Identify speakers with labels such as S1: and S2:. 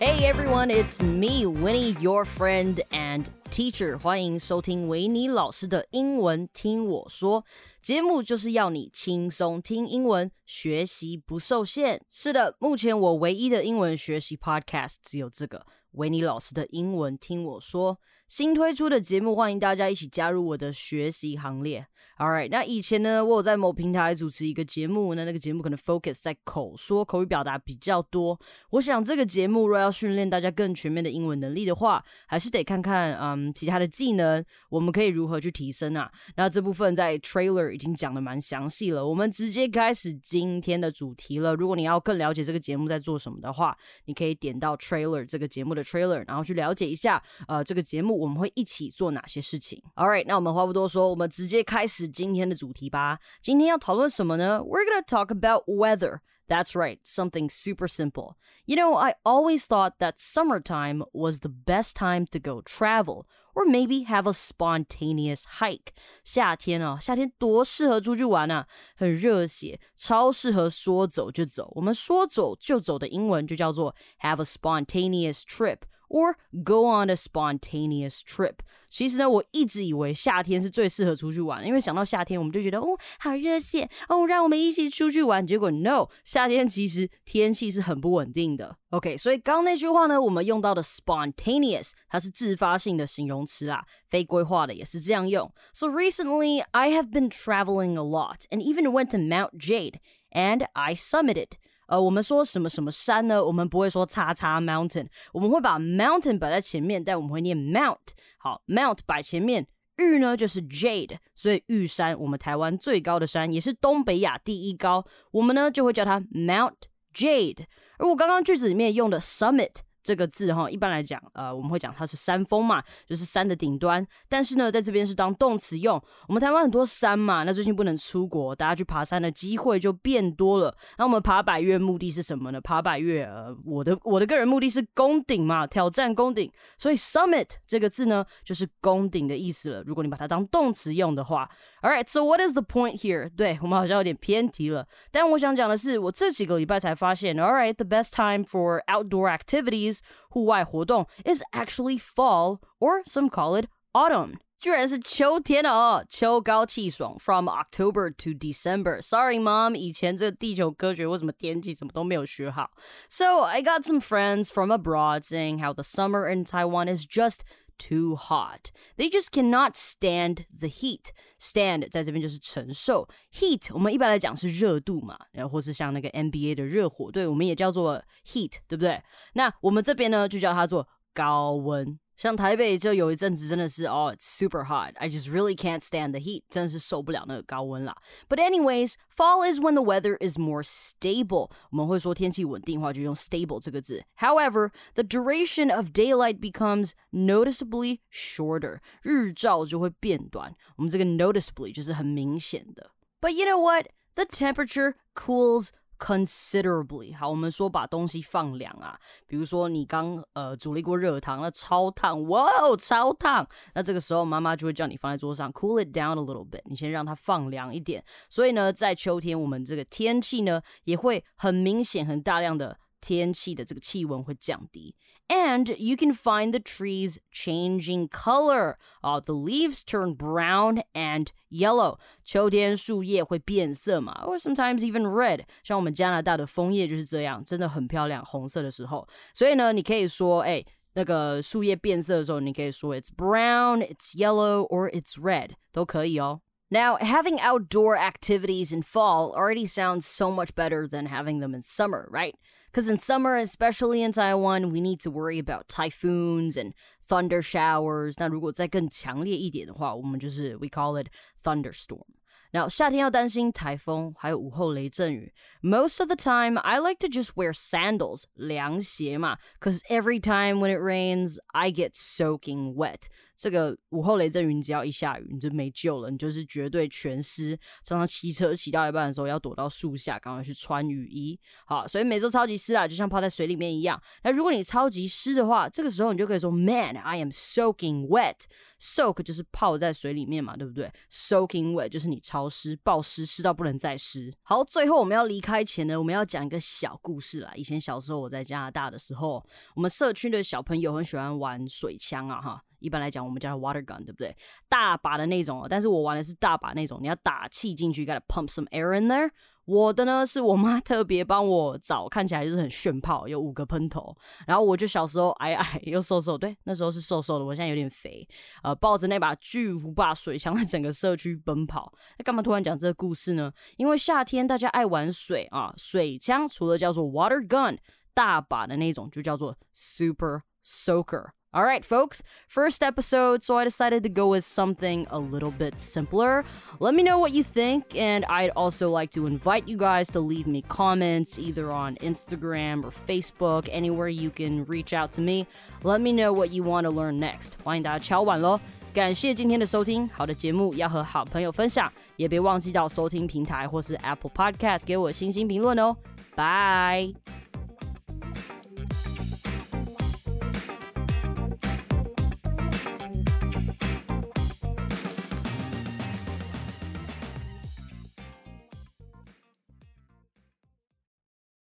S1: Hey everyone, it's me, Winnie, your friend and teacher. 欢迎收听维尼老师的英文听我说。节目就是要你轻松听英文，学习不受限。是的，目前我唯一的英文学习 podcast 只有这个维尼老师的英文听我说。新推出的节目，欢迎大家一起加入我的学习行列。All right，那以前呢，我有在某平台主持一个节目，那那个节目可能 focus 在口说、口语表达比较多。我想这个节目若要训练大家更全面的英文能力的话，还是得看看嗯其他的技能，我们可以如何去提升啊？那这部分在 trailer 已经讲的蛮详细了，我们直接开始今天的主题了。如果你要更了解这个节目在做什么的话，你可以点到 trailer 这个节目的 trailer，然后去了解一下呃这个节目我们会一起做哪些事情。All right，那我们话不多说，我们直接开始。今天的主题吧。今天要讨论什么呢？We're gonna talk about weather. That's right, something super simple. You know, I always thought that summertime was the best time to go travel or maybe have a spontaneous hike. 夏天啊，夏天多适合出去玩啊，很热血，超适合说走就走。我们说走就走的英文就叫做 have a spontaneous trip or go on a spontaneous trip。其实呢，我一直以为夏天是最适合出去玩，因为想到夏天，我们就觉得哦，好热血哦，让我们一起出去玩。结果 no，夏天其实天气是很不稳定的。OK，所以刚刚那句话呢，我们用到的 spontaneous，它是自发性的形容词啦，非规划的也是这样用。So recently I have been traveling a lot and even went to Mount Jade and I summited. 呃，我们说什么什么山呢？我们不会说叉叉 mountain，我们会把 mountain 摆在前面，但我们会念 mount。好，mount 摆前面，玉呢就是 jade，所以玉山，我们台湾最高的山，也是东北亚第一高，我们呢就会叫它 Mount Jade。而我刚刚句子里面用的 summit。这个字哈，一般来讲，呃，我们会讲它是山峰嘛，就是山的顶端。但是呢，在这边是当动词用。我们台湾很多山嘛，那最近不能出国，大家去爬山的机会就变多了。那我们爬百越目的是什么呢？爬百越，呃，我的我的个人目的是攻顶嘛，挑战攻顶。所以 summit 这个字呢，就是攻顶的意思了。如果你把它当动词用的话。All right, so what is the point here? 对我们好像有点偏题了。但我想讲的是，我这几个礼拜才发现，All right, the best time for outdoor activities 户外活动 is actually fall or some call it autumn. 居然是秋天了哦，秋高气爽，from October to December。Sorry, mom，以前这地球科学为什么天气怎么都没有学好。So I got some friends from abroad saying how the summer in Taiwan is just too hot. They just cannot stand the heat. Stand 在这边就是承受，heat 我们一般来讲是热度嘛，然后或是像那个 NBA 的热火队，我们也叫做 heat，对不对？那我们这边呢就叫它做高温。像台北就有一阵子真的是哦，it's super hot. I just really can't stand the heat. 真的是受不了那个高温啦。But anyways, fall is when the weather is more stable. 我们会说天气稳定的话就用 stable 这个字。However, the duration of daylight becomes noticeably shorter. 日照就会变短。我们这个 noticeably 就是很明显的。But you know what? The temperature cools considerably。好，我们说把东西放凉啊，比如说你刚呃煮了一锅热汤，那超烫，哇哦，超烫。那这个时候妈妈就会叫你放在桌上，cool it down a little bit，你先让它放凉一点。所以呢，在秋天，我们这个天气呢也会很明显、很大量的天气的这个气温会降低。And you can find the trees changing color. Uh, the leaves turn brown and yellow. 秋天树叶会变色嘛，or sometimes even red。像我们加拿大的枫叶就是这样，真的很漂亮，红色的时候。所以呢，你可以说，哎，那个树叶变色的时候，你可以说 it's brown, it's yellow, or it's red，都可以哦。 Now, having outdoor activities in fall already sounds so much better than having them in summer, right? Because in summer, especially in Taiwan, we need to worry about typhoons and thunder showers. 那如果再更强烈一点的话，我们就是 we call it thunderstorm. Now, 夏天要担心台风，还有午后雷阵雨。Most of the time, I like to just wear sandals, 凉鞋嘛。Cause every time when it rains, I get soaking wet. 这个午后雷阵雨只要一下雨，你就没救了，你就是绝对全湿。常常骑车骑到一半的时候，要躲到树下，赶快去穿雨衣。好，所以每周超级湿啊，就像泡在水里面一样。那如果你超级湿的话，这个时候你就可以说，Man, I am soaking wet. Soak 就是泡在水里面嘛，对不对？Soaking wet 就是你潮湿、暴湿、湿到不能再湿。好，最后我们要离开前呢，我们要讲一个小故事啦。以前小时候我在加拿大的时候，我们社区的小朋友很喜欢玩水枪啊，哈。一般来讲，我们叫它 water gun，对不对？大把的那种，但是我玩的是大把那种，你要打气进去，gotta pump some air in there。我的呢，是我妈特别帮我找，看起来就是很炫炮，有五个喷头。然后我就小时候矮矮又瘦瘦，对，那时候是瘦瘦的，我现在有点肥，呃，抱着那把巨无霸水枪在整个社区奔跑。那干嘛突然讲这个故事呢？因为夏天大家爱玩水啊，水枪除了叫做 water gun，大把的那种就叫做 super soaker。All right, folks, first episode, so I decided to go with something a little bit simpler. Let me know what you think, and I'd also like to invite you guys to leave me comments either on Instagram or Facebook, anywhere you can reach out to me. Let me know what you want to learn next. 欢迎大家敲碗喽！感谢今天的收听，好的节目要和好朋友分享，也别忘记到收听平台或是 Apple Podcast 给我星星评论哦。Bye。